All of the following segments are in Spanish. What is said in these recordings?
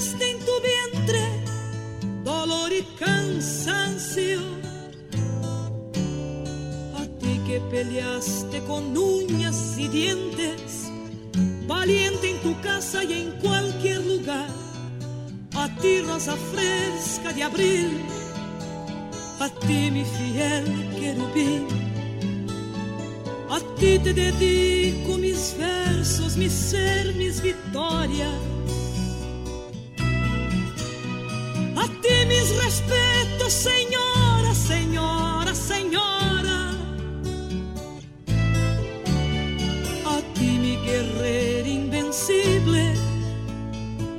mientras en tu vientre dolor y cansancio. A ti que peleaste con uñas y dientes, valiente en tu casa y en cualquier lugar. A ti rosa fresca de abril, a ti mi fiel querubín. A ti te dedico mis versos, mi ser, mis vitórias. mis respetos, señora, señora, señora. A ti, mi guerreira invencible,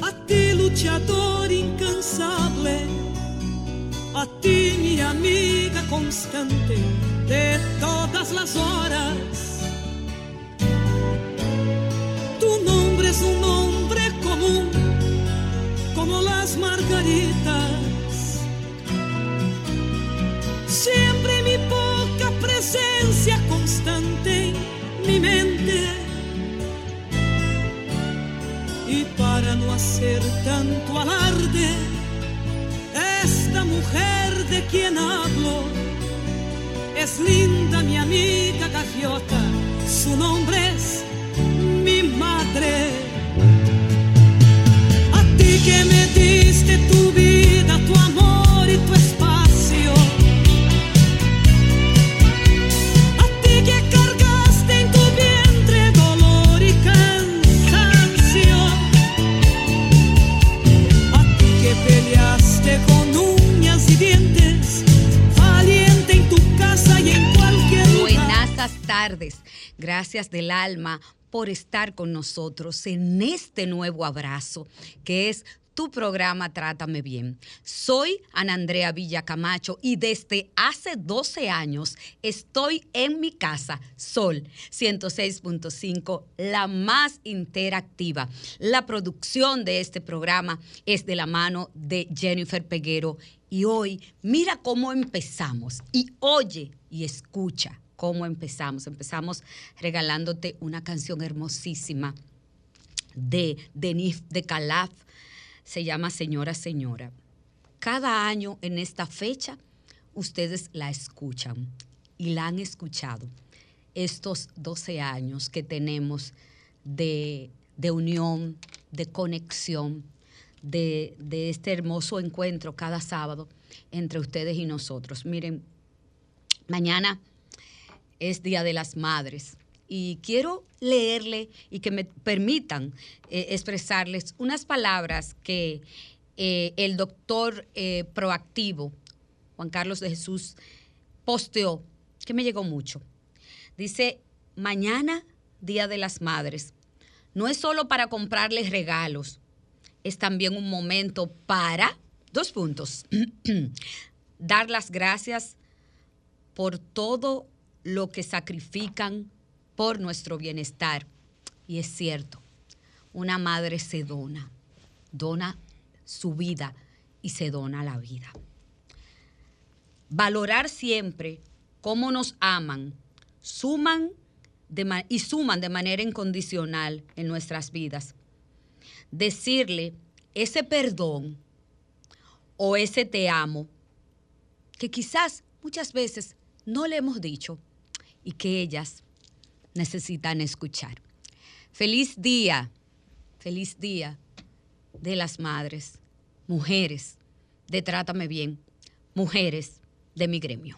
a ti, luchador incansable, a ti, mi amiga constante de todas las horas. Tu nombre es un nombre común, como las margaritas del alma por estar con nosotros en este nuevo abrazo que es tu programa Trátame Bien. Soy Ana Andrea Villacamacho y desde hace 12 años estoy en mi casa, Sol 106.5, la más interactiva. La producción de este programa es de la mano de Jennifer Peguero y hoy mira cómo empezamos y oye y escucha cómo empezamos. Empezamos regalándote una canción hermosísima de Denis de Calaf. Se llama Señora, Señora. Cada año en esta fecha ustedes la escuchan y la han escuchado. Estos 12 años que tenemos de, unión, de conexión, de, de este hermoso encuentro cada sábado entre ustedes y nosotros. Miren, mañana es Día de las Madres. Y quiero leerle y que me permitan eh, expresarles unas palabras que eh, el doctor eh, proactivo, Juan Carlos de Jesús, posteó, que me llegó mucho. Dice, mañana, Día de las Madres, no es solo para comprarles regalos, es también un momento para, dos puntos, dar las gracias por todo lo que sacrifican por nuestro bienestar. Y es cierto, una madre se dona, dona su vida y se dona la vida. Valorar siempre cómo nos aman, suman y suman de manera incondicional en nuestras vidas. Decirle ese perdón o ese te amo, que quizás muchas veces no le hemos dicho, y que ellas necesitan escuchar. Feliz día, feliz día de las madres, mujeres de Trátame Bien, mujeres de mi gremio.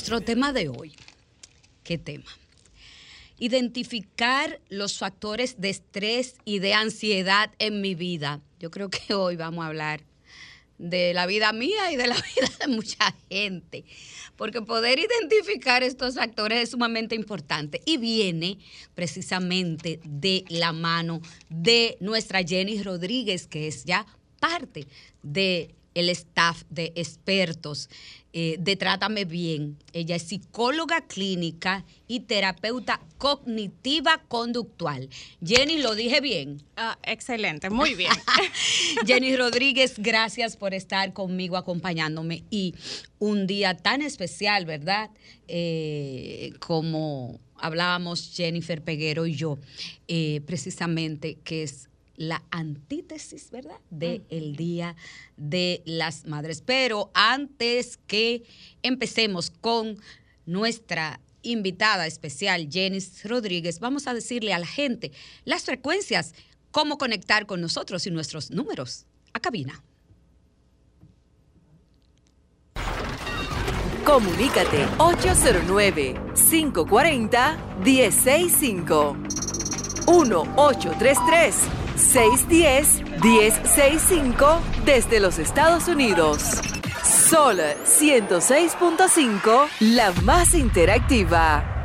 Nuestro tema de hoy. ¿Qué tema? identificar los factores de estrés y de ansiedad en mi vida. Yo creo que hoy vamos a hablar de la vida mía y de la vida de mucha gente, porque poder identificar estos factores es sumamente importante y viene precisamente de la mano de nuestra Jenny Rodríguez, que es ya parte del el staff de expertos eh, de Trátame Bien. Ella es psicóloga clínica y terapeuta cognitiva conductual. Jenny, ¿lo dije bien? Ah, excelente, muy bien. Jenny Rodríguez, gracias por estar conmigo acompañándome y un día tan especial, ¿verdad? Eh, como hablábamos Jennifer Peguero y yo, eh, precisamente que es la antítesis, ¿verdad? De el Día de las Madres. Pero antes que empecemos con nuestra invitada especial, Jenny Rodríguez, vamos a decirle a la gente las frecuencias, cómo conectar con nosotros y nuestros números. A cabina. Comunícate 809 540 165 1833 610-1065 desde los Estados Unidos. Sol 106.5, la más interactiva.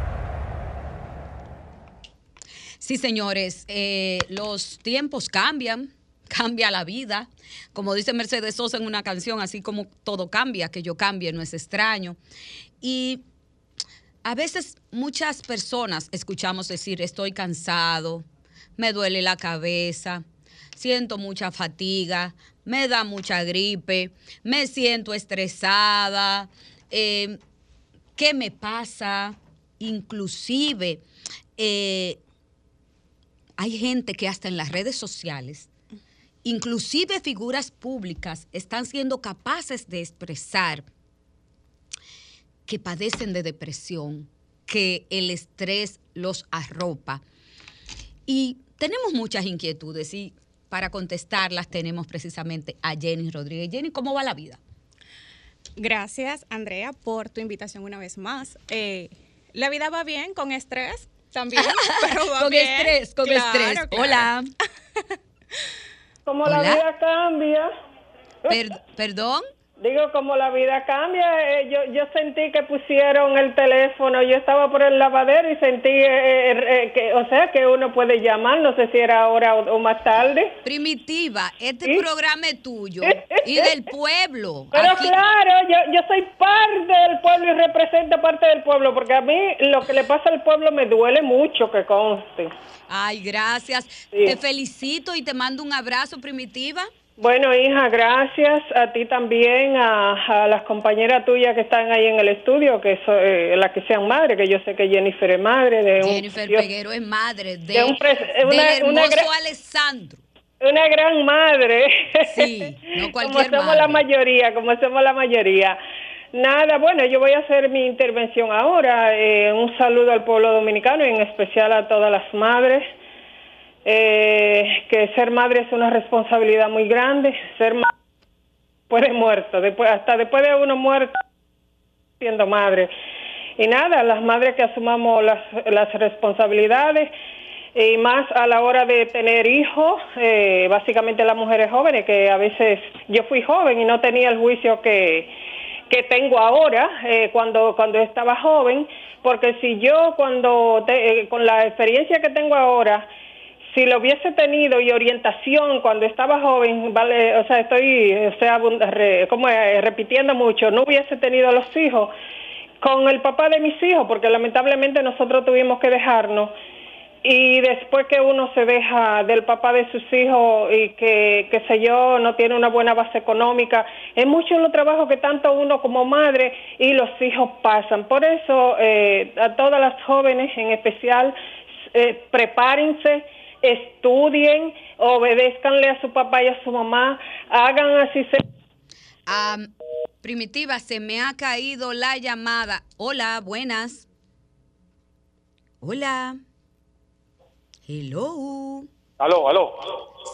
Sí, señores, eh, los tiempos cambian, cambia la vida. Como dice Mercedes Sosa en una canción, así como todo cambia, que yo cambie no es extraño. Y a veces muchas personas escuchamos decir, estoy cansado, me duele la cabeza, siento mucha fatiga, me da mucha gripe, me siento estresada, eh, ¿qué me pasa? Inclusive, eh, hay gente que hasta en las redes sociales, inclusive figuras públicas, están siendo capaces de expresar que padecen de depresión, que el estrés los arropa. Y tenemos muchas inquietudes y para contestarlas tenemos precisamente a Jenny Rodríguez. Jenny, ¿cómo va la vida? Gracias, Andrea, por tu invitación una vez más. Eh, la vida va bien con estrés también, pero va con bien. estrés, con estrés. Hola. ¿Cómo la vida cambia? ¿Perdón? Digo, como la vida cambia, eh, yo, yo sentí que pusieron el teléfono, yo estaba por el lavadero y sentí eh, eh, que, o sea, que uno puede llamar, no sé si era ahora o, más tarde. Primitiva, este programa es tuyo y del pueblo. Pero claro, yo, yo soy parte del pueblo y represento parte del pueblo, porque a mí lo que le pasa al pueblo me duele mucho, que conste. Ay, gracias. Te felicito y te mando un abrazo, Primitiva. Bueno, hija, gracias a ti también, a, las compañeras tuyas que están ahí en el estudio, que son eh, las que sean madres, que yo sé que Jennifer es madre de un... Jennifer Peguero es madre de, un hermoso Alessandro. Una gran madre. Sí, no cualquier Como somos la mayoría, como somos la mayoría. Nada, bueno, yo voy a hacer mi intervención ahora. Eh, un saludo al pueblo dominicano y en especial a todas las madres eh, que ser madre es una responsabilidad muy grande, ser madre después de muerto, después, hasta después de uno muerto siendo madre. Y nada, las madres que asumamos las, las responsabilidades, y más a la hora de tener hijos, eh, básicamente las mujeres jóvenes, que a veces yo fui joven y no tenía el juicio que, que tengo ahora eh, cuando, cuando estaba joven, porque si yo cuando, eh, con la experiencia que tengo ahora, si lo hubiese tenido y orientación cuando estaba joven, vale, o sea, estoy, o sea, como repitiendo mucho, no hubiese tenido los hijos con el papá de mis hijos, porque lamentablemente nosotros tuvimos que dejarnos y después que uno se deja del papá de sus hijos y que, qué sé yo, no tiene una buena base económica, es mucho los trabajos que tanto uno como madre y los hijos pasan. Por eso, eh, a todas las jóvenes en especial, eh, prepárense, estudien, obedezcanle a su papá y a su mamá, hagan así. Se primitiva, se me ha caído la llamada. Hola, buenas. Hola. Hello. Aló, aló.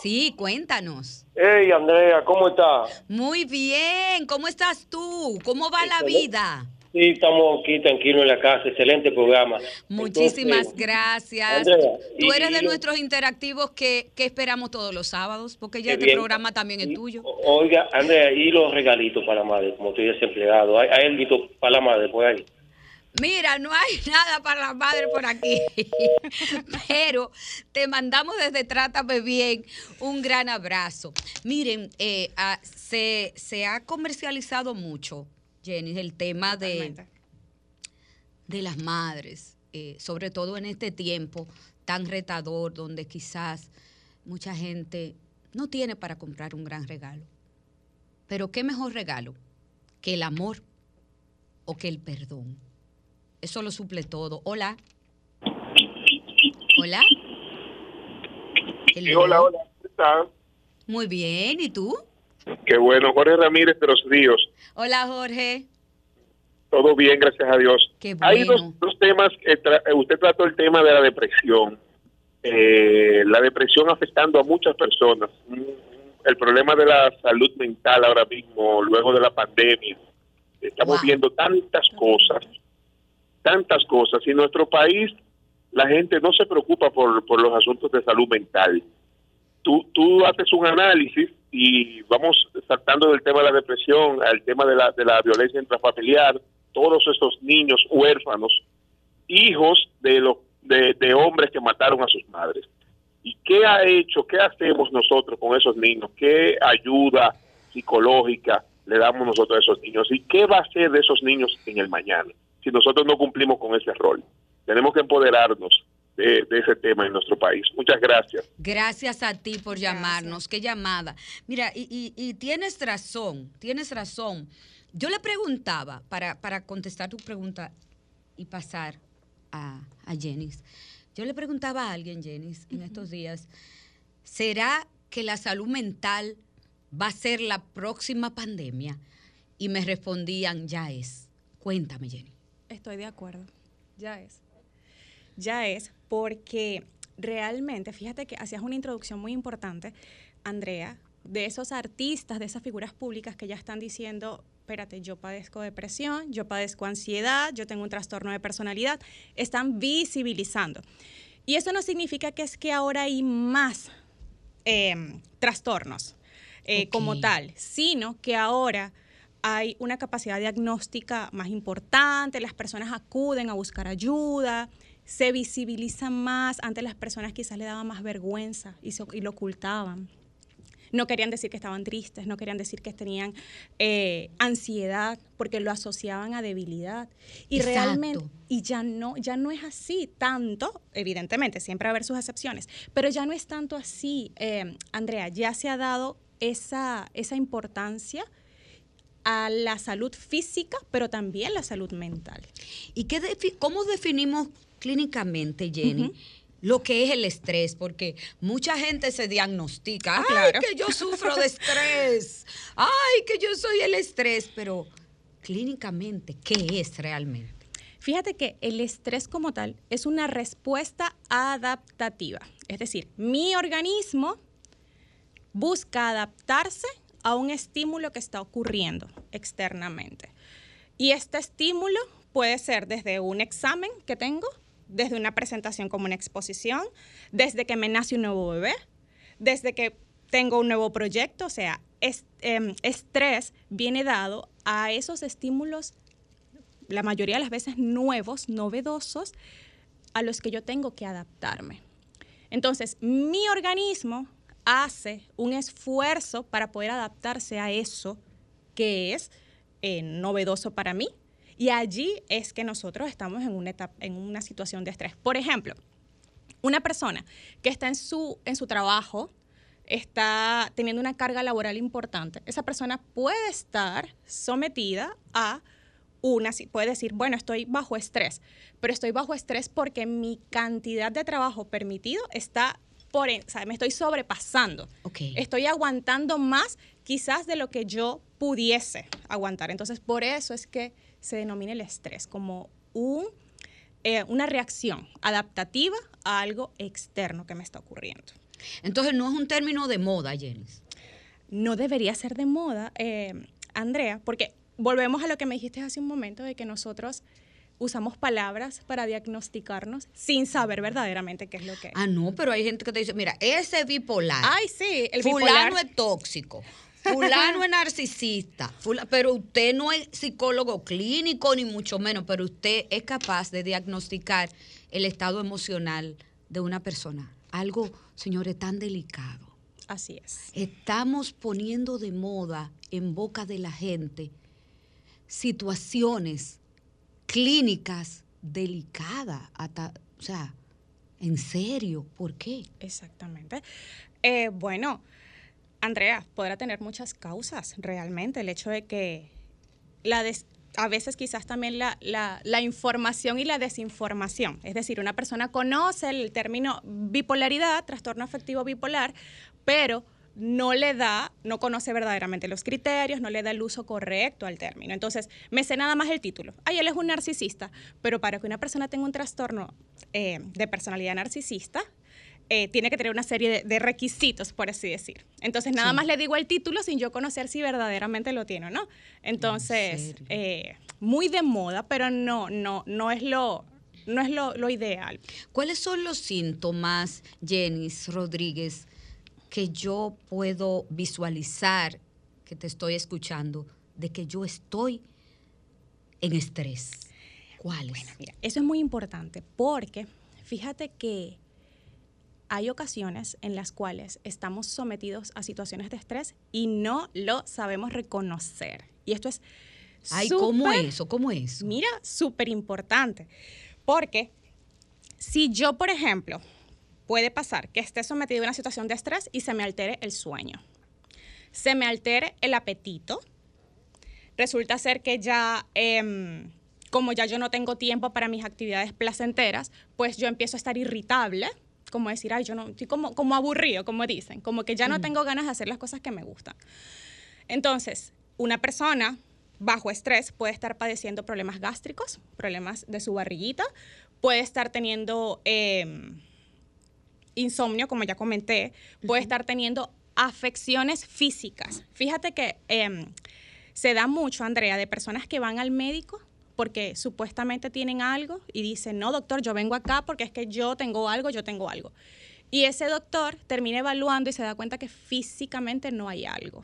Sí, cuéntanos. Hey, Andrea, ¿cómo estás? Muy bien. ¿Cómo estás tú? ¿Cómo va la vida? Sí, estamos aquí tranquilos en la casa. Excelente programa. Muchísimas gracias. tú eres de nuestros interactivos que, que, esperamos todos los sábados, porque ya este programa también es tuyo. Oiga, Andrea, y los regalitos para la madre, como estoy desempleado. ¿Hay, hay algo para la madre por ahí? Mira, no hay nada para la madre por aquí, pero te mandamos desde Trátame Bien un gran abrazo. Miren, eh, ah, se, ha comercializado mucho, Jenny, el tema de, de las madres, eh, sobre todo en este tiempo tan retador donde quizás mucha gente no tiene para comprar un gran regalo. Pero qué mejor regalo que el amor o que el perdón. Eso lo suple todo. Hola. Hola. hola, hola. ¿Cómo estás? Muy bien. ¿Y tú? Qué bueno. Jorge Ramírez de los Ríos. Hola, Jorge. Todo bien, gracias a Dios. Qué bueno. Hay dos, temas. Eh, usted trató el tema de la depresión. Eh, la depresión afectando a muchas personas. Mm, el problema de la salud mental ahora mismo, luego de la pandemia. Estamos viendo tantas cosas tantas cosas. Y en nuestro país la gente no se preocupa por, por los asuntos de salud mental. Tú, tú haces un análisis y vamos saltando del tema de la depresión al tema de la, de la violencia intrafamiliar, todos esos niños huérfanos, hijos de, los de, de hombres que mataron a sus madres. ¿Y qué ha hecho, qué hacemos nosotros con esos niños? ¿Qué ayuda psicológica le damos nosotros a esos niños? ¿Y qué va a hacer de esos niños en el mañana? si nosotros no cumplimos con ese rol. Tenemos que empoderarnos de, ese tema en nuestro país. Muchas gracias. Gracias a ti por llamarnos. Qué llamada. Mira, y, tienes razón, tienes razón. Yo le preguntaba, para, para contestar tu pregunta y pasar a, a Jenis, yo le preguntaba a alguien, Jenis, en estos días, ¿será que la salud mental va a ser la próxima pandemia? Y me respondían, ya es. Cuéntame, Jenny. Estoy de acuerdo. Ya es. Ya es, porque realmente, fíjate que hacías una introducción muy importante, Andrea, de esos artistas, de esas figuras públicas que ya están diciendo, espérate, yo padezco depresión, yo padezco ansiedad, yo tengo un trastorno de personalidad, están visibilizando. Y eso no significa que es que ahora hay más em, trastornos eh, como tal, sino que ahora hay una capacidad diagnóstica más importante, las personas acuden a buscar ayuda, se visibilizan más, antes las personas quizás le daban más vergüenza y, lo ocultaban. No querían decir que estaban tristes, no querían decir que tenían eh, ansiedad, porque lo asociaban a debilidad. Y realmente, y ya no, ya no es así tanto, evidentemente, siempre va a haber sus excepciones, pero ya no es tanto así, eh, Andrea, ya se ha dado esa, esa importancia a la salud física, pero también la salud mental. ¿Y qué cómo definimos clínicamente, Jenny? Lo que es el estrés, porque mucha gente se diagnostica, ah, ay, que yo sufro de estrés, ay, que yo soy el estrés, pero clínicamente, ¿qué es realmente? Fíjate que el estrés como tal es una respuesta adaptativa, es decir, mi organismo busca adaptarse a un estímulo que está ocurriendo externamente. Y este estímulo puede ser desde un examen que tengo, desde una presentación como una exposición, desde que me nace un nuevo bebé, desde que tengo un nuevo proyecto, o sea, em, estrés viene dado a esos estímulos, la mayoría de las veces nuevos, novedosos, a los que yo tengo que adaptarme. Entonces, mi organismo hace un esfuerzo para poder adaptarse a eso que es eh, novedoso para mí. Y allí es que nosotros estamos en una, etapa, en una situación de estrés. Por ejemplo, una persona que está en su, en su trabajo, está teniendo una carga laboral importante, esa persona puede estar sometida a una, puede decir, bueno, estoy bajo estrés, pero estoy bajo estrés porque mi cantidad de trabajo permitido está por, o sea, me estoy sobrepasando. Estoy aguantando más quizás de lo que yo pudiese aguantar. Entonces, por eso es que se denomina el estrés como un, eh, una reacción adaptativa a algo externo que me está ocurriendo. Entonces, no es un término de moda, Jenny. No debería ser de moda, eh, Andrea, porque volvemos a lo que me dijiste hace un momento de que nosotros usamos palabras para diagnosticarnos sin saber verdaderamente qué es lo que es. Ah, no, pero hay gente que te dice, mira, ese es bipolar. Ay, sí, el Fulano es tóxico. Fulano es narcisista, pero usted no es psicólogo clínico ni mucho menos, pero usted es capaz de diagnosticar el estado emocional de una persona. Algo, señores, tan delicado. Así es. Estamos poniendo de moda en boca de la gente situaciones clínicas delicadas, o sea, en serio, ¿por qué? Exactamente. Eh, bueno, Andrea, podrá tener muchas causas realmente. El hecho de que la a veces quizás también la, la, información y la desinformación. Es decir, una persona conoce el término bipolaridad, trastorno afectivo bipolar, pero no le da, no conoce verdaderamente los criterios, no le da el uso correcto al término. Entonces, me sé nada más el título. Ay, él es un narcisista, pero para que una persona tenga un trastorno eh, de personalidad narcisista, eh, tiene que tener una serie de, requisitos, por así decir. Entonces, nada más le digo el título sin yo conocer si verdaderamente lo tiene o no. Entonces, eh, muy de moda, pero no, no, no es lo, no es lo, lo ideal. ¿Cuáles son los síntomas, Jenny Rodríguez, que yo puedo visualizar que te estoy escuchando de que yo estoy en estrés? ¿Cuáles? Bueno, mira, eso es muy importante porque fíjate que hay ocasiones en las cuales estamos sometidos a situaciones de estrés y no lo sabemos reconocer. Y esto es Ay, ¿cómo eso? ¿Cómo es? Mira, súper importante. Porque si yo, por ejemplo, puede pasar que esté sometido a una situación de estrés y se me altere el sueño. Se me altere el apetito. Resulta ser que ya, em, como ya yo no tengo tiempo para mis actividades placenteras, pues yo empiezo a estar irritable, como decir, ay, yo no, estoy como, como aburrido, como dicen, como que ya no tengo ganas de hacer las cosas que me gustan. Entonces, una persona bajo estrés puede estar padeciendo problemas gástricos, problemas de su barriguita, puede estar teniendo... Em, insomnio, como ya comenté, puede estar teniendo afecciones físicas. Fíjate que em, se da mucho, Andrea, de personas que van al médico porque supuestamente tienen algo y dicen, no, doctor, yo vengo acá porque es que yo tengo algo, yo tengo algo. Y ese doctor termina evaluando y se da cuenta que físicamente no hay algo.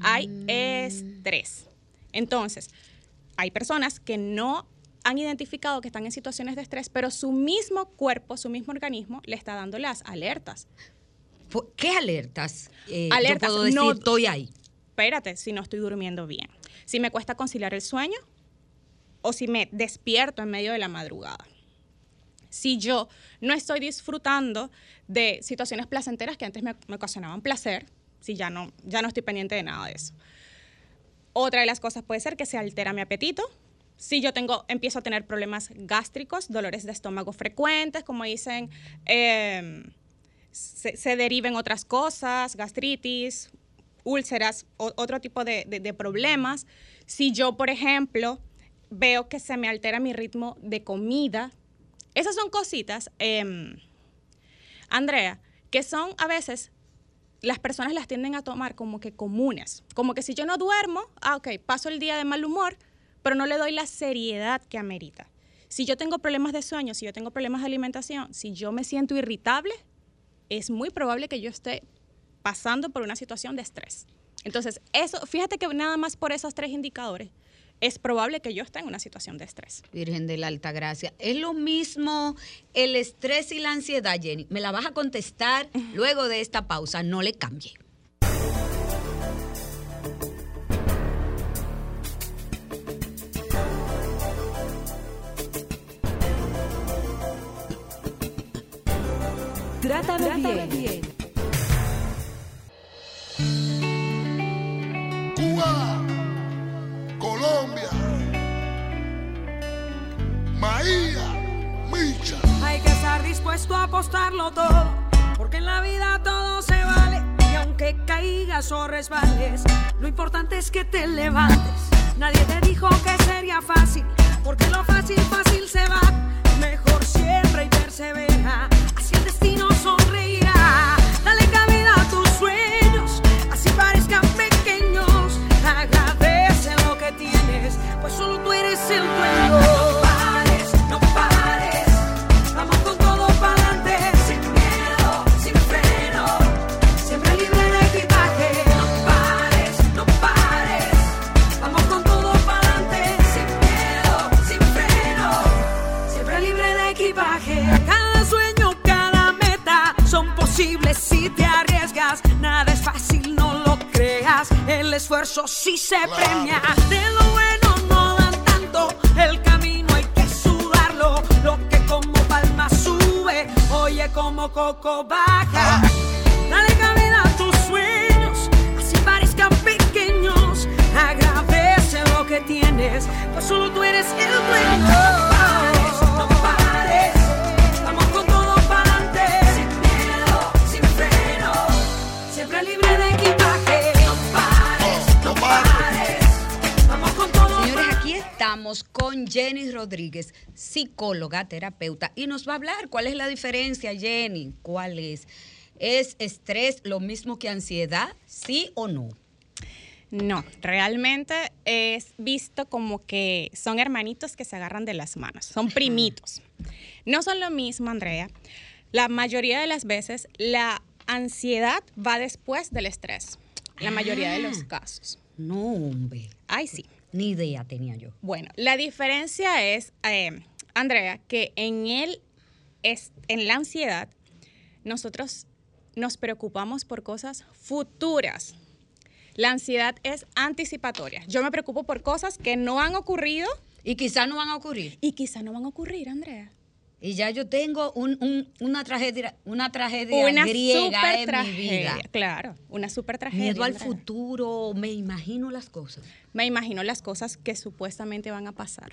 Hay mm. estrés. Entonces, hay personas que no han identificado que están en situaciones de estrés, pero su mismo cuerpo, su mismo organismo le está dando las alertas. ¿Qué alertas? Eh, alertas. Yo puedo decir, no, estoy ahí. Espérate, si no estoy durmiendo bien, si me cuesta conciliar el sueño o si me despierto en medio de la madrugada. Si yo no estoy disfrutando de situaciones placenteras que antes me, me ocasionaban placer, si ya no, ya no estoy pendiente de nada de eso. Otra de las cosas puede ser que se altera mi apetito, si yo tengo, empiezo a tener problemas gástricos, dolores de estómago frecuentes, como dicen, em, se, deriven otras cosas, gastritis, úlceras, otro tipo de, problemas. Si yo, por ejemplo, veo que se me altera mi ritmo de comida, esas son cositas, em, Andrea, que son a veces las personas las tienden a tomar como que comunes, como que si yo no duermo, ah, ok, paso el día de mal humor, pero no le doy la seriedad que amerita. Si yo tengo problemas de sueño, si yo tengo problemas de alimentación, si yo me siento irritable, es muy probable que yo esté pasando por una situación de estrés. Entonces, eso, fíjate que nada más por esos tres indicadores es probable que yo esté en una situación de estrés. Virgen de la Alta Gracia. ¿Es lo mismo el estrés y la ansiedad, Jenny? Me la vas a contestar luego de esta pausa. No le cambie. Trátame, bien. Cuba, dispuesto a apostarlo todo, porque en la vida todo se vale. Y aunque caigas o resbales, lo importante es que te levantes. Nadie te dijo que sería fácil, porque lo fácil, fácil se va. Mejor siempre y persevera, así el destino sonreirá. El esfuerzo sí se premia. De lo bueno no dan tanto. El camino hay que sudarlo. Lo que como palma sube, oye como coco baja. Dale cabida a tus sueños, así parezcan pequeños. Agradece lo que tienes, pues solo tú eres el dueño. Estamos con Jenny Rodríguez, psicóloga, terapeuta, y nos va a hablar cuál es la diferencia, Jenny. ¿Cuál es? ¿Es estrés lo mismo que ansiedad? ¿Sí o no? No, realmente es visto como que son hermanitos que se agarran de las manos, son primitos. No son lo mismo, Andrea. La mayoría de las veces la ansiedad va después del estrés, la mayoría de los Ah. casos. No, hombre. Ay, sí. Ni idea tenía yo. Bueno, la diferencia es, eh, Andrea, que en el es, en la ansiedad nosotros nos preocupamos por cosas futuras. La ansiedad es anticipatoria. Yo me preocupo por cosas que no han ocurrido Y quizás no van a ocurrir. y quizá no van a ocurrir, Andrea. Y ya yo tengo un- un- una tragedia, una tragedia Una griega super en mi tragedia. vida. Claro, una super tragedia. Miedo al futuro, me imagino las cosas. Me imagino las cosas que supuestamente van a pasar.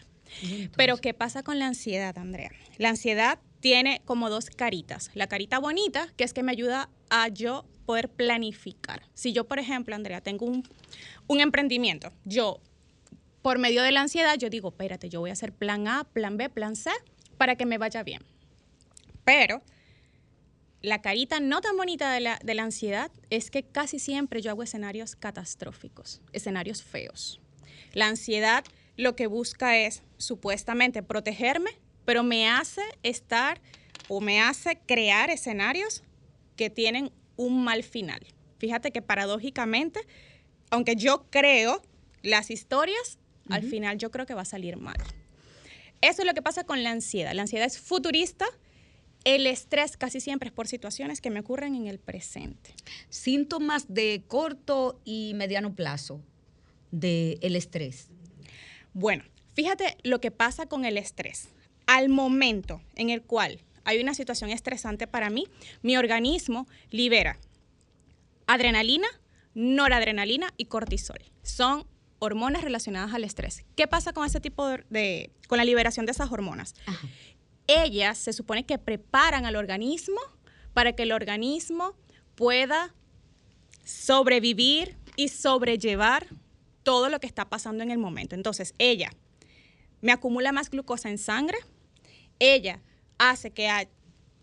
Pero ¿qué pasa con la ansiedad, Andrea? La ansiedad tiene como dos caritas. La carita bonita, que es que me ayuda a yo poder planificar. Si yo, por ejemplo, Andrea, tengo un, un emprendimiento, yo, por medio de la ansiedad, yo digo, espérate, yo voy a hacer plan A, plan B, plan C, para que me vaya bien. Pero la carita no tan bonita de la, de la ansiedad es que casi siempre yo hago escenarios catastróficos, escenarios feos. La ansiedad lo que busca es supuestamente protegerme, pero me hace estar o me hace crear escenarios que tienen un mal final. Fíjate que paradójicamente, aunque yo creo las historias, al final yo creo que va a salir mal. Eso es lo que pasa con la ansiedad. La ansiedad es futurista. El estrés casi siempre es por situaciones que me ocurren en el presente. Síntomas de corto y mediano plazo del estrés. Bueno, fíjate lo que pasa con el estrés. Al momento en el cual hay una situación estresante para mí, mi organismo libera adrenalina, noradrenalina y cortisol. Son hormonas relacionadas al estrés. ¿Qué pasa con ese tipo de, de- con la liberación de esas hormonas? Ellas se supone que preparan al organismo para que el organismo pueda sobrevivir y sobrellevar todo lo que está pasando en el momento. Entonces, ella me acumula más glucosa en sangre, ella hace que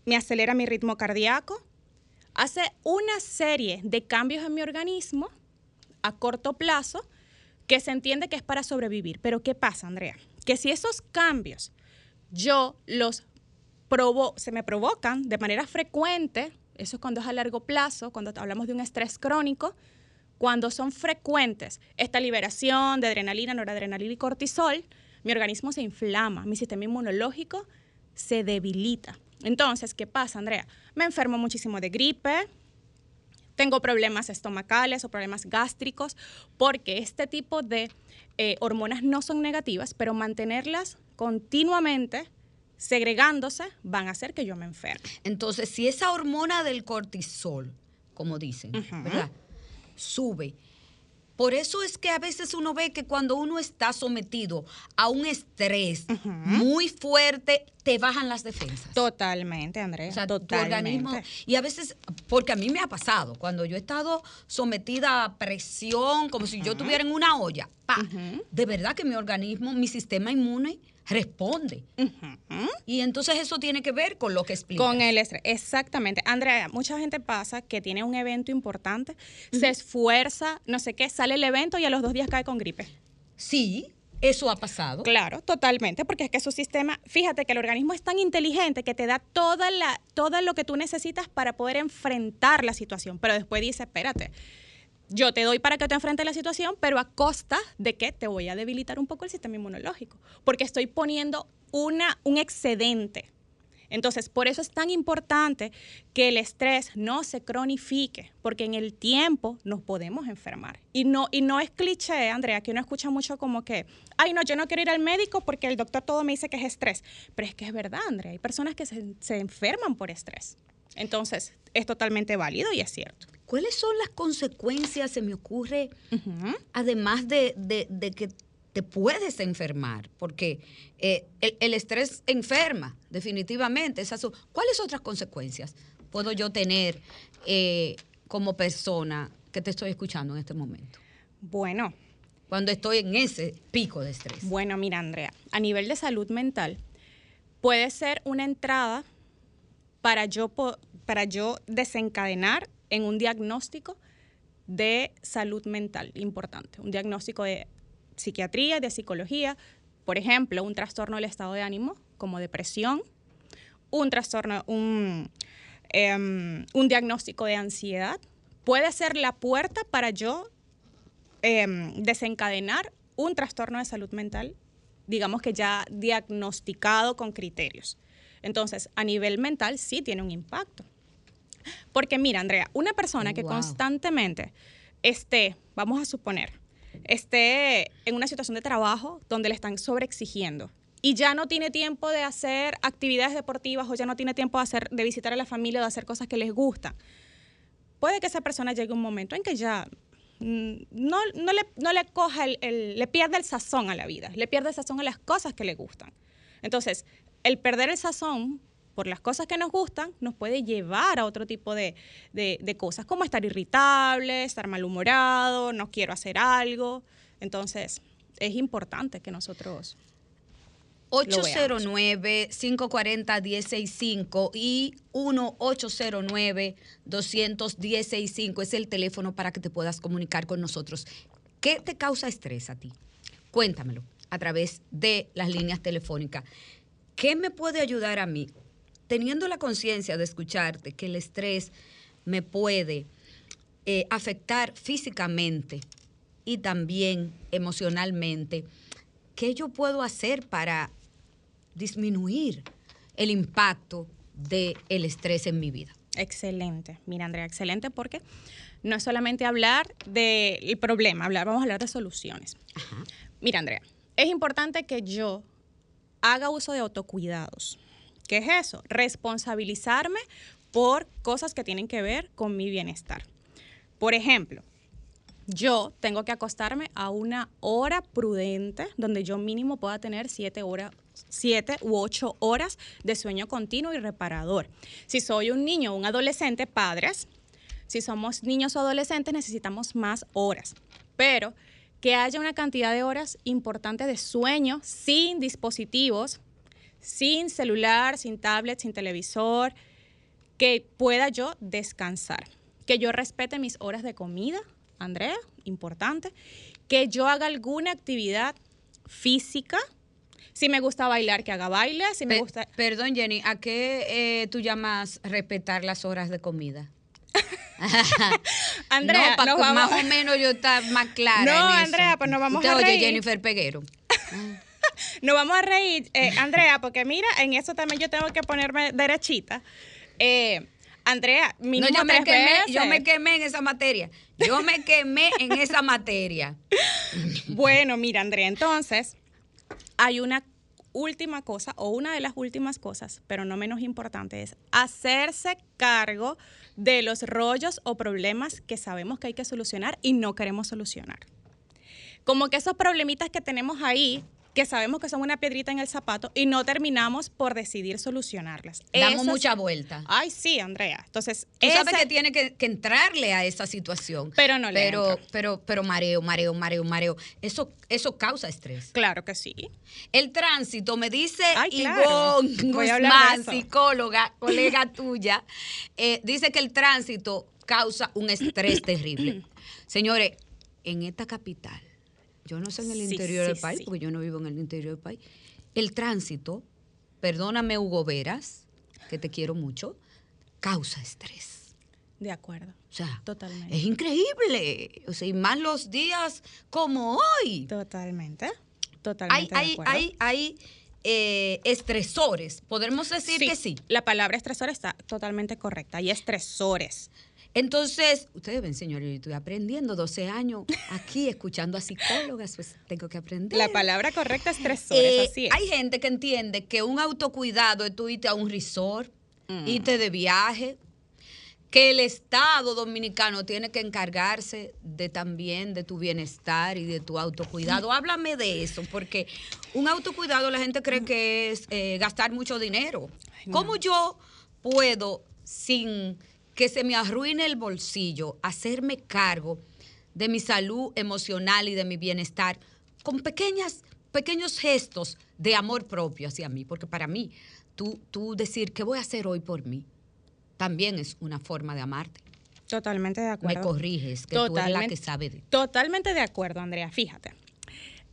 me acelera mi ritmo cardíaco, hace una serie de cambios en mi organismo a corto plazo que se entiende que es para sobrevivir. Pero ¿qué pasa, Andrea? Que si esos cambios yo los provo se me provocan de manera frecuente, eso es cuando es a largo plazo, cuando hablamos de un estrés crónico, cuando son frecuentes esta liberación de adrenalina, noradrenalina y cortisol, mi organismo se inflama, mi sistema inmunológico se debilita. Entonces, ¿qué pasa, Andrea? Me enfermo muchísimo de gripe, tengo problemas estomacales o problemas gástricos, porque este tipo de eh, hormonas no son negativas, pero mantenerlas continuamente segregándose van a hacer que yo me enferme. Entonces, si esa hormona del cortisol, como dicen, ¿verdad? Sube. Por eso es que a veces uno ve que cuando uno está sometido a un estrés muy fuerte, te bajan las defensas. Totalmente, Andrea. O sea, tu totalmente. organismo. Y a veces, porque a mí me ha pasado, cuando yo he estado sometida a presión, como si yo estuviera en una olla, pa, de verdad que mi organismo, mi sistema inmune responde. Y entonces eso tiene que ver con lo que explica. Con el estrés, exactamente. Andrea, mucha gente pasa que tiene un evento importante, se esfuerza, no sé qué, sale el evento y a los dos días cae con gripe. Sí, eso ha pasado. Claro, totalmente, porque es que su sistema, fíjate que el organismo es tan inteligente que te da toda la, todo lo que tú necesitas para poder enfrentar la situación, pero después dice, espérate, yo te doy para que te enfrentes la situación, pero a costa de que te voy a debilitar un poco el sistema inmunológico, porque estoy poniendo una, un excedente. Entonces, por eso es tan importante que el estrés no se cronifique, porque en el tiempo nos podemos enfermar. Y no, y no es cliché, Andrea, que uno escucha mucho como que, ay, no, yo no quiero ir al médico porque el doctor todo me dice que es estrés. Pero es que es verdad, Andrea, hay personas que se enferman por estrés. Entonces, es totalmente válido y es cierto. ¿Cuáles son las consecuencias, se me ocurre, además de, de- de que te puedes enfermar? Porque eh, el, el estrés enferma, definitivamente. Esas son- ¿Cuáles otras consecuencias puedo yo tener eh, como persona que te estoy escuchando en este momento? Bueno. Cuando estoy en ese pico de estrés. Bueno, mira, Andrea, a nivel de salud mental, puede ser una entrada para yo, para yo desencadenar en un diagnóstico de salud mental importante, un diagnóstico de psiquiatría, de psicología, por ejemplo, un trastorno del estado de ánimo, como depresión, un trastorno, un, em, un diagnóstico de ansiedad, puede ser la puerta para yo em, desencadenar un trastorno de salud mental, digamos que ya diagnosticado con criterios. Entonces, a nivel mental sí tiene un impacto. Porque mira, Andrea, una persona que Wow. constantemente esté, vamos a suponer, esté en una situación de trabajo donde le están sobreexigiendo y ya no tiene tiempo de hacer actividades deportivas o ya no tiene tiempo de, hacer, de visitar a la familia o de hacer cosas que les gustan, puede que esa persona llegue un momento en que ya mm, no, no, le, no le coja el, el- le pierde el sazón a la vida, le pierde el sazón a las cosas que le gustan. Entonces, el perder el sazón por las cosas que nos gustan nos puede llevar a otro tipo de, de- cosas, como estar irritable, estar malhumorado, no quiero hacer algo. Entonces, es importante que nosotros... lo veamos. 809-540-165 y 1-809-210-65 es el teléfono para que te puedas comunicar con nosotros. ¿Qué te causa estrés a ti? Cuéntamelo a través de las líneas telefónicas. ¿Qué me puede ayudar a mí? Teniendo la conciencia de escucharte que el estrés me puede eh, afectar físicamente y también emocionalmente, ¿qué yo puedo hacer para disminuir el impacto del estrés en mi vida? Excelente. Mira, Andrea, excelente porque no es solamente hablar del problema, hablar, vamos a hablar de soluciones. Mira, Andrea, es importante que yo haga uso de autocuidados. ¿Qué es eso? Responsabilizarme por cosas que tienen que ver con mi bienestar. Por ejemplo, yo tengo que acostarme a una hora prudente donde yo mínimo pueda tener siete horas siete u ocho horas de sueño continuo y reparador. Si soy un niño o un adolescente, padres, si somos niños o adolescentes necesitamos más horas, pero que haya una cantidad de horas importante de sueño sin dispositivos, sin celular, sin tablet, sin televisor, que pueda yo descansar, que yo respete mis horas de comida, Andrea, importante, que yo haga alguna actividad física, Si me gusta bailar, que haga baile. Si me Pe- gusta... Perdón, Jenny, ¿a qué eh, tú llamas respetar las horas de comida? Andrea, no, vamos- más o menos yo estar más clara. No, en eso. Andrea, pues nos vamos Usted a oye reír. Jennifer Peguero. Nos vamos a reír, eh, Andrea, porque mira, en eso también yo tengo que ponerme derechita. Eh, Andrea, No, mínimo yo me, tres quemé, veces. yo me quemé en esa materia. Yo me quemé en esa materia. Bueno, mira, Andrea, entonces hay una última cosa, o una de las últimas cosas, pero no menos importante, es hacerse cargo de los rollos o problemas que sabemos que hay que solucionar y no queremos solucionar. Como que esos problemitas que tenemos ahí, que sabemos que son una piedrita en el zapato y no terminamos por decidir solucionarlas. Damos mucha vuelta. Ay, sí, Andrea. Entonces, Tú sabes que tiene que, que entrarle a esa situación. Pero no le pero, entra. pero, pero mareo, mareo, mareo, mareo. Eso, eso causa estrés. Claro que sí. El tránsito, me dice Ay. Ivonne Guzmán, psicóloga, colega tuya, eh, dice que el tránsito causa un estrés terrible. Señores, en esta capital, yo no sé en el Sí, interior sí, del país, sí. porque yo no vivo en el interior del país, el tránsito, perdóname Hugo Veras, que te quiero mucho, causa estrés. De acuerdo. O sea, Totalmente. es increíble. O sea, y más los días como hoy. Totalmente. Hay, Totalmente. de hay, acuerdo. hay, hay eh, estresores. Podemos decir que sí. La palabra estresor está totalmente correcta. Hay estresores. Entonces, ustedes ven, señores, yo estoy aprendiendo 12 años aquí escuchando a psicólogas, pues tengo que aprender. La palabra correcta es estresores, Eh, así es. Hay gente que entiende que un autocuidado es tú irte a un resort, Mm. irte de viaje, que el Estado dominicano tiene que encargarse de también de tu bienestar y de tu autocuidado. Háblame de eso, porque un autocuidado la gente cree que es eh, gastar mucho dinero. ¿Cómo yo puedo, sin que se me arruine el bolsillo, hacerme cargo de mi salud emocional y de mi bienestar con pequeñas, pequeños gestos de amor propio hacia mí? Porque para mí, tú, tú decir, ¿qué voy a hacer hoy por mí? También es una forma de amarte. Totalmente de acuerdo. Me corriges, que tú eres la que sabe de Totalmente de acuerdo, Andrea. Fíjate.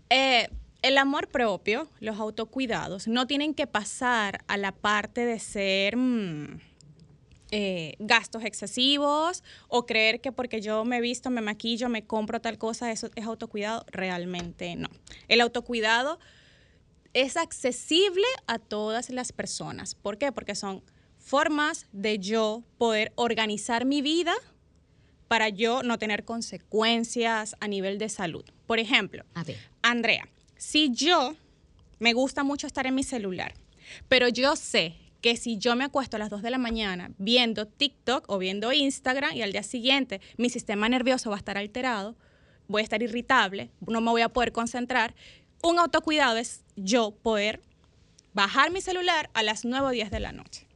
Eh, el amor propio, los autocuidados, no tienen que pasar a la parte de ser mm, eh, gastos excesivos o creer que porque yo me visto, me maquillo, me compro tal cosa, eso es autocuidado. Realmente no. El autocuidado es accesible a todas las personas. ¿Por qué? Porque son formas de yo poder organizar mi vida para yo no tener consecuencias a nivel de salud. Por ejemplo, A ver. Andrea, si yo me gusta mucho estar en mi celular, pero yo sé que si yo me acuesto a las 2 de la mañana viendo TikTok o viendo Instagram y al día siguiente mi sistema nervioso va a estar alterado, voy a estar irritable, no me voy a poder concentrar, un autocuidado es yo poder bajar mi celular a las 9 o 10 de la noche.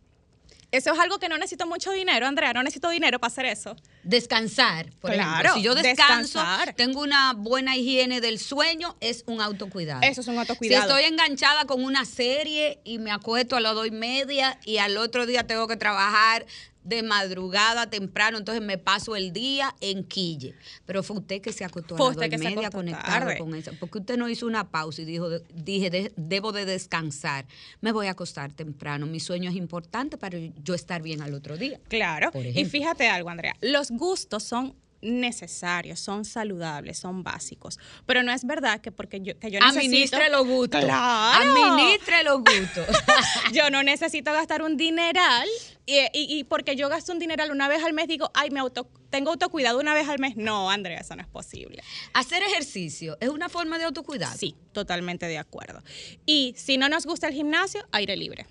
Eso es algo que no necesito mucho dinero, Andrea, no necesito dinero para hacer eso. Descansar, por Claro, ejemplo. Si yo descanso, descansar. tengo una buena higiene del sueño, es un autocuidado. Eso es un autocuidado. Si estoy enganchada con una serie y me acuesto a las dos y media y al otro día tengo que trabajar de madrugada temprano, entonces me paso el día en quille. Pero fue usted que se acostó a las media acostó conectado tarde. con eso. Porque usted no hizo una pausa y dijo, dije, de- debo de descansar. Me voy a acostar temprano. Mi sueño es importante para yo estar bien al otro día. Claro. Y fíjate algo, Andrea. Los gustos son necesarios, son saludables, son básicos. Pero no es verdad que porque yo, que yo necesito... Administre los gustos. Claro. Administre los gustos. yo no necesito gastar un dineral y, y- y porque yo gasto un dineral una vez al mes digo, ay, me auto, tengo autocuidado una vez al mes. No, Andrea, eso no es posible. Hacer ejercicio es una forma de autocuidado. Sí, totalmente de acuerdo. Y si no nos gusta el gimnasio, aire libre.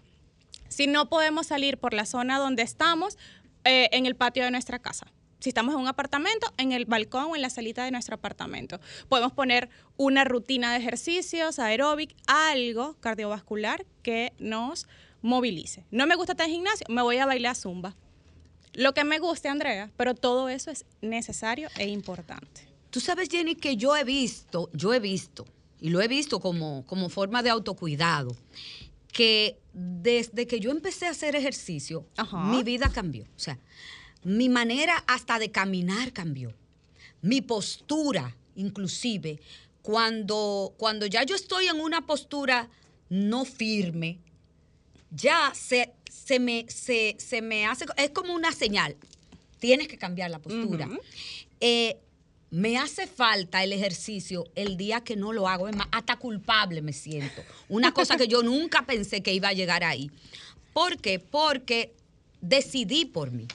Si no podemos salir por la zona donde estamos, eh, en el patio de nuestra casa. Si estamos en un apartamento, en el balcón o en la salita de nuestro apartamento. Podemos poner una rutina de ejercicios, aeróbic, algo cardiovascular que nos movilice. No me gusta estar en gimnasio, me voy a bailar zumba. Lo que me guste, Andrea, pero todo eso es necesario e importante. Tú sabes, Jenny, que yo he visto, yo he visto, y lo he visto como, como forma de autocuidado, que desde que yo empecé a hacer ejercicio, Ajá. mi vida cambió. O sea, mi manera hasta de caminar cambió. Mi postura, inclusive, cuando, cuando ya yo estoy en una postura no firme, ya se, se, me, se, se me hace, es como una señal. Tienes que cambiar la postura. Eh, me hace falta el ejercicio el día que no lo hago, es más, hasta culpable me siento. Una cosa que yo nunca pensé que iba a llegar ahí. ¿Por qué? Porque decidí por mí.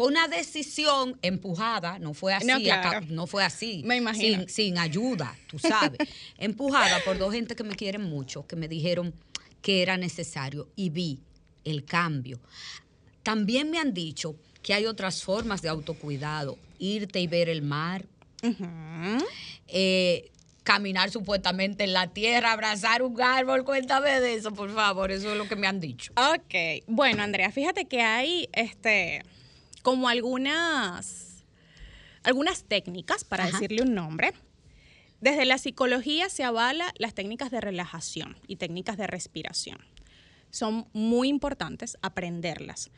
Fue una decisión empujada, no fue así, No, acá- no fue así. Me imagino. Sin, sin ayuda, tú sabes. empujada por dos gente que me quieren mucho, que me dijeron que era necesario y vi el cambio. También me han dicho que hay otras formas de autocuidado, irte y ver el mar, eh, caminar supuestamente en la tierra, abrazar un árbol, cuéntame de eso, por favor, eso es lo que me han dicho. Ok, bueno, Andrea, fíjate que hay este como algunas algunas técnicas para Ajá. decirle un nombre. Desde la psicología se avala las técnicas de relajación y técnicas de respiración. Son muy importantes aprenderlas.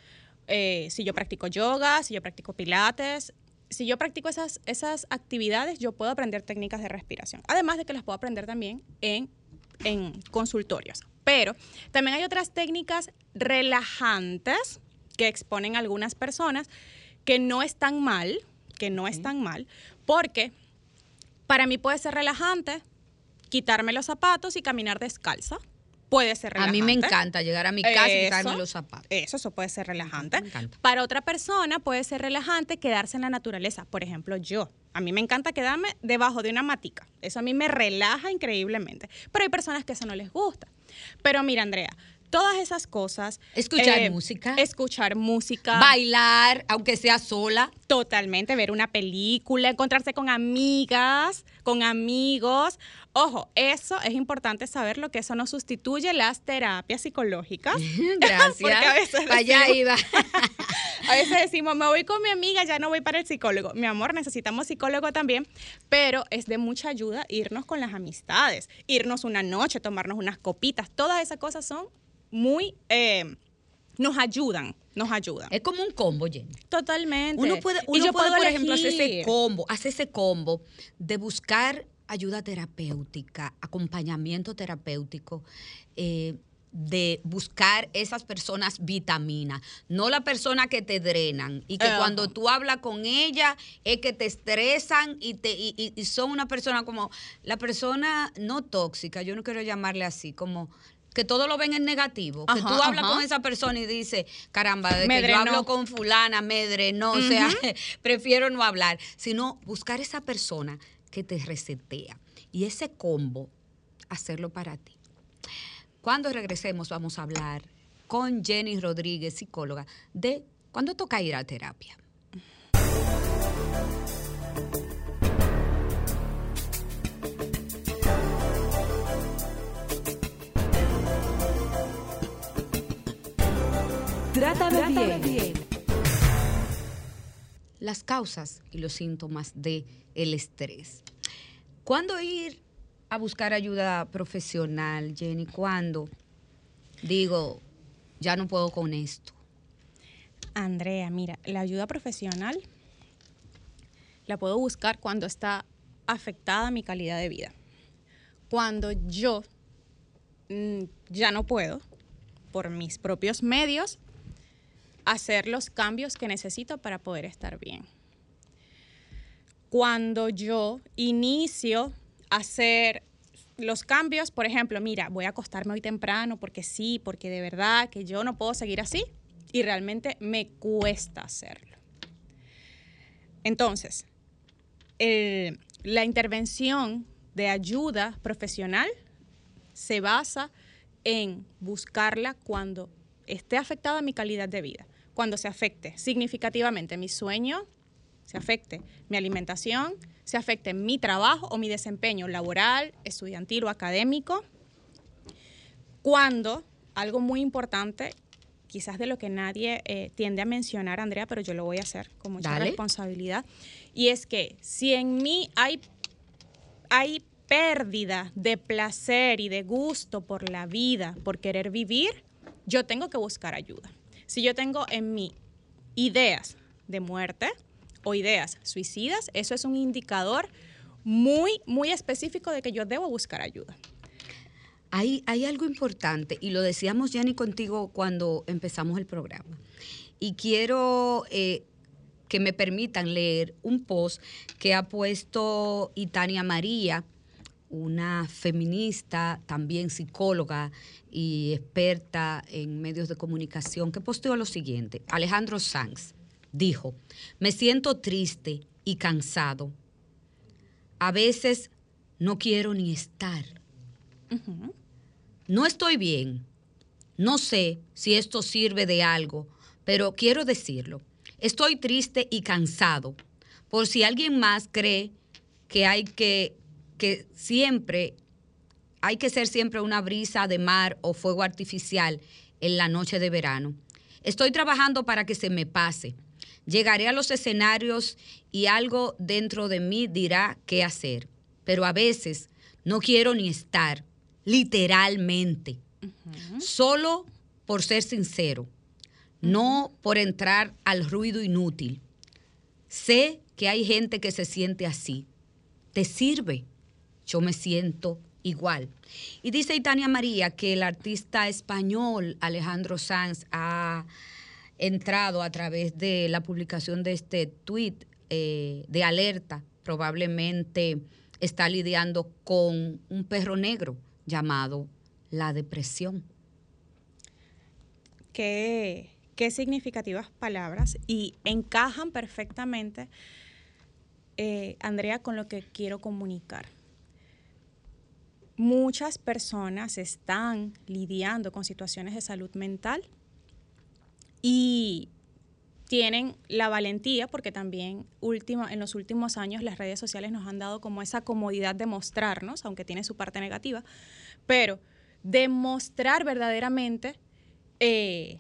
Eh, si yo practico yoga, si yo practico pilates, si yo practico esas, esas actividades, yo puedo aprender técnicas de respiración. Además de que las puedo aprender también en, en consultorios. Pero también hay otras técnicas relajantes que exponen algunas personas que no están mal, que no están mal, porque para mí puede ser relajante quitarme los zapatos y caminar descalza. Puede ser A relajante. mí me encanta llegar a mi casa y quitarme los zapatos. Eso, eso puede ser relajante. Me encanta. Para otra persona puede ser relajante quedarse en la naturaleza. Por ejemplo, yo. A mí me encanta quedarme debajo de una matica. Eso a mí me relaja increíblemente. Pero hay personas que eso no les gusta. Pero mira, Andrea, todas esas cosas. eh, Escuchar música. Escuchar música. Bailar, aunque sea sola. Totalmente, ver una película, encontrarse con amigas, con amigos. Ojo, eso es importante saber lo que eso no sustituye las terapias psicológicas. Gracias. Porque a veces allá iba. A veces decimos, me voy con mi amiga, ya no voy para el psicólogo. Mi amor, necesitamos psicólogo también, pero es de mucha ayuda irnos con las amistades, irnos una noche, tomarnos unas copitas. Todas esas cosas son muy... eh, nos ayudan, nos ayudan. Es como un combo, Jenny. Totalmente. Uno puede, Y uno yo puede, puedo por ejemplo, hacer ese combo, hacer ese combo de buscar ayuda terapéutica, acompañamiento terapéutico, eh, de buscar esas personas vitaminas, no la persona que te drenan y que Ajá. cuando tú hablas con ella es que te estresan y, te, y, y- y son una persona como la persona no tóxica, yo no quiero llamarle así, como que todo lo ven en negativo, que tú hablas ajá. con esa persona y dices, caramba, de Me que yo drenó. hablo con fulana, me drenó, o sea, prefiero no hablar, sino buscar esa persona que te resetea y ese combo, hacerlo para ti. Cuando regresemos vamos a hablar con Jenny Rodríguez, psicóloga, de cuándo toca ir a terapia. Trátame, bien. Las causas y los síntomas del el estrés. ¿Cuándo ir a buscar ayuda profesional, Jenny? ¿Cuándo? Digo, ya no puedo con esto. Andrea, mira, la ayuda profesional la puedo buscar cuando está afectada mi calidad de vida. Cuando yo mm, ya no puedo, por mis propios medios, hacer los cambios que necesito para poder estar bien. Cuando yo inicio a hacer los cambios, por ejemplo, mira, voy a acostarme hoy temprano porque sí, porque de verdad que yo no puedo seguir así y realmente me cuesta hacerlo. Entonces, la intervención de ayuda profesional se basa en buscarla cuando esté afectada mi calidad de vida, cuando se afecte significativamente mi sueño, se afecte mi alimentación, se afecte mi trabajo o mi desempeño laboral, estudiantil o académico, cuando algo muy importante, quizás de lo que nadie eh, tiende a mencionar, Andrea, pero yo lo voy a hacer con mucha Dale. responsabilidad, y es que si en mí hay, hay pérdida de placer y de gusto por la vida, por querer vivir, yo tengo que buscar ayuda. Si yo tengo en mí ideas de muerte o ideas suicidas, eso es un indicador muy, muy específico de que yo debo buscar ayuda. hay, hay algo importante, y lo decíamos Jenny contigo cuando empezamos el programa. Y quiero eh, que me permitan leer un post que ha puesto Itania María, una feminista, también psicóloga y experta en medios de comunicación, que posteó lo siguiente. Alejandro Sanz dijo, me siento triste y cansado. A veces no quiero ni estar. No estoy bien. No sé si esto sirve de algo, pero quiero decirlo. Estoy triste y cansado. Por si alguien más cree que hay que, que siempre, hay que ser siempre una brisa de mar o fuego artificial en la noche de verano. Estoy trabajando para que se me pase. Llegaré a los escenarios y algo dentro de mí dirá qué hacer. Pero a veces no quiero ni estar, literalmente. Solo por ser sincero, no por entrar al ruido inútil. Sé que hay gente que se siente así. ¿Te sirve? Yo me siento igual. Y dice Itania María que el artista español Alejandro Sanz ha entrado a través de la publicación de este tweet eh, de alerta, probablemente está lidiando con un perro negro llamado la depresión. Qué, qué significativas palabras y encajan perfectamente, eh, Andrea, con lo que quiero comunicar. Muchas personas están lidiando con situaciones de salud mental y tienen la valentía, porque también en los últimos años las redes sociales nos han dado como esa comodidad de mostrarnos, aunque tiene su parte negativa, pero demostrar verdaderamente eh,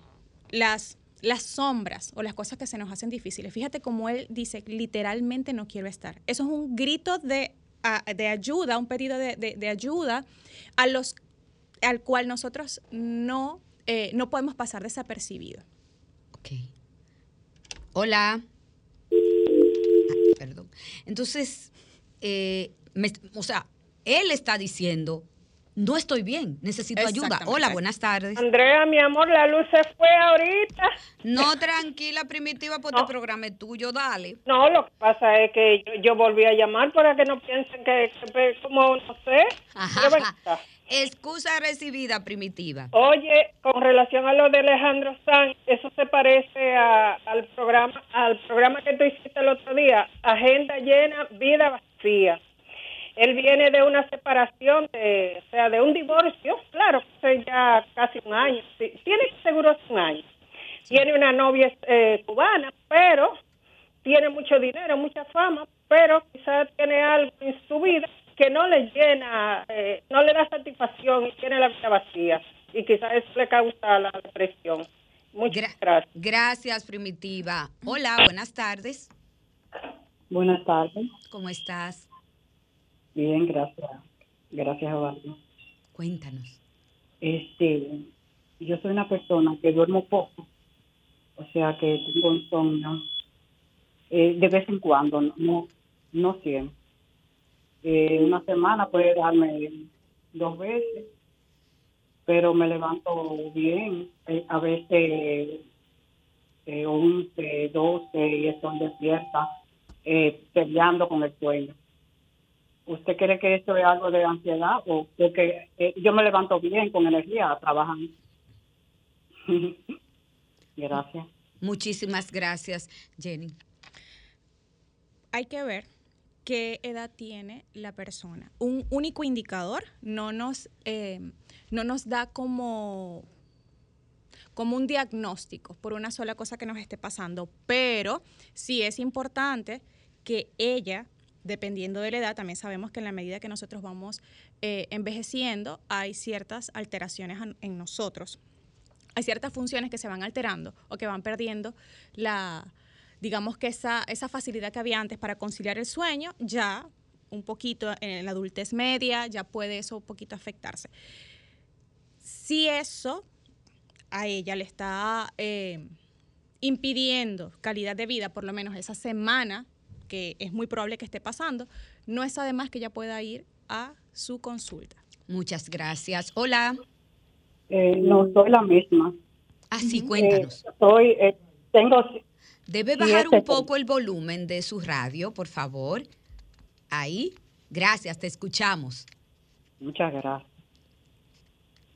las, las sombras o las cosas que se nos hacen difíciles. Fíjate cómo él dice, literalmente no quiero estar. Eso es un grito de, de ayuda, un pedido de, de, ayuda a los, al cual nosotros no, eh, no podemos pasar desapercibido. Hola. Ah, perdón. Entonces, eh, o sea, él está diciendo, no estoy bien, necesito ayuda. Hola, buenas tardes. Andrea, mi amor, la luz se fue ahorita. No, tranquila, primitiva, pues te programa tuyo, dale. No, lo que pasa es que yo, volví a llamar para que no piensen que, como no sé. Ajá. Excusa recibida, primitiva. Oye, con relación a lo de Alejandro Sanz, eso se parece al programa al programa que tú hiciste el otro día, Agenda llena, vida vacía. Él viene de una separación, de, o sea, de un divorcio, claro, hace ya casi un año, tiene seguro un año. Tiene una novia eh, cubana, pero tiene mucho dinero, mucha fama, pero quizás tiene algo en su vida que no le llena, eh, no le da satisfacción y tiene la vida vacía. Y quizás eso le causa la depresión. Muchas gracias. Gracias, Primitiva. Hola, buenas tardes. Buenas tardes. ¿Cómo estás? Bien, gracias. Gracias, Eduardo. Cuéntanos. Este, yo soy una persona que duermo poco, o sea que tengo insomnio eh, de vez en cuando, no, no siempre eh, una semana puede darme dos veces, pero me levanto bien, eh, a veces eh, 11, 12 y estoy despierta, eh, peleando con el sueño. ¿Usted cree que esto es algo de ansiedad o porque eh, yo me levanto bien con energía trabajando? gracias. Muchísimas gracias, Jenny. Hay que ver qué edad tiene la persona. Un único indicador no nos, eh, no nos da como, como un diagnóstico por una sola cosa que nos esté pasando, pero sí es importante que ella, dependiendo de la edad, también sabemos que en la medida que nosotros vamos eh, envejeciendo, hay ciertas alteraciones en nosotros. Hay ciertas funciones que se van alterando o que van perdiendo la, digamos que esa, esa facilidad que había antes para conciliar el sueño, ya un poquito en la adultez media, ya puede eso un poquito afectarse. Si eso a ella le está eh, impidiendo calidad de vida, por lo menos esa semana, que es muy probable que esté pasando, no es además que ella pueda ir a su consulta. Muchas gracias. Hola. Eh, no soy la misma. Ah, sí, cuéntanos. Eh, soy, eh, tengo. Debe bajar un poco el volumen de su radio, por favor. Ahí. Gracias, te escuchamos. Muchas gracias.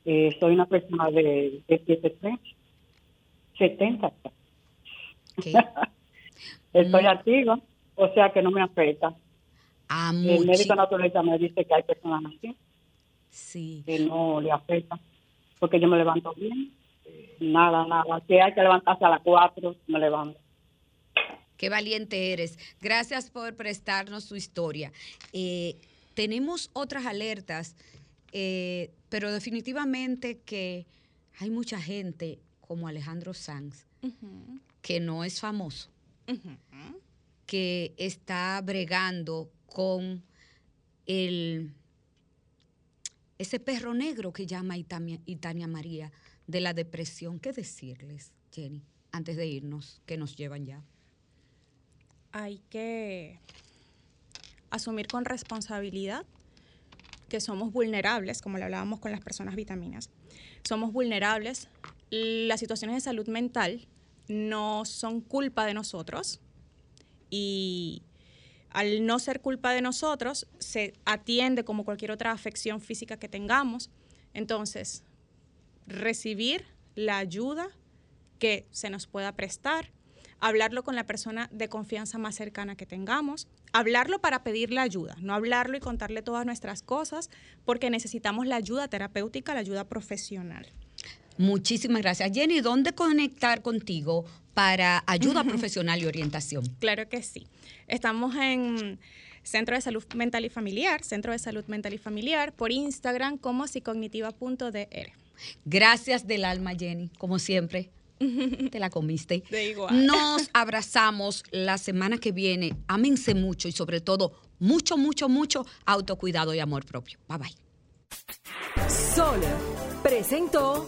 Eh, soy una persona de, de 73, 70. Estoy activa, o sea que no me afecta. Ah, El muchi- médico naturalista me dice que hay personas así, Sí. que no le afecta, porque yo me levanto bien. eh, Nada, nada. Si hay que levantarse a las 4, me levanto. Qué valiente eres. Gracias por prestarnos su historia. Eh, tenemos otras alertas, eh, pero definitivamente que hay mucha gente como Alejandro Sanz, que no es famoso, que está bregando con el ese perro negro que llama Itamia- Itania María de la depresión. ¿Qué decirles, Jenny, antes de irnos, que nos llevan ya? hay que asumir con responsabilidad que somos vulnerables, como le hablábamos con las personas vitaminas. Somos vulnerables. Las situaciones de salud mental no son culpa de nosotros y al no ser culpa de nosotros, se atiende como cualquier otra afección física que tengamos. Entonces, recibir la ayuda que se nos pueda prestar, hablarlo con la persona de confianza más cercana que tengamos, hablarlo para pedirle ayuda, no hablarlo y contarle todas nuestras cosas, porque necesitamos la ayuda terapéutica, la ayuda profesional. Muchísimas gracias. Jenny, ¿dónde conectar contigo para ayuda profesional y orientación? Claro que sí. Estamos en Centro de Salud Mental y Familiar, Centro de Salud Mental y Familiar, por Instagram como psicognitiva.dr. Gracias del alma, Jenny, como siempre. Te la comiste. De igual. Nos abrazamos la semana que viene. Ámense mucho y sobre todo mucho, mucho, mucho autocuidado y amor propio. Bye bye. Sol presentó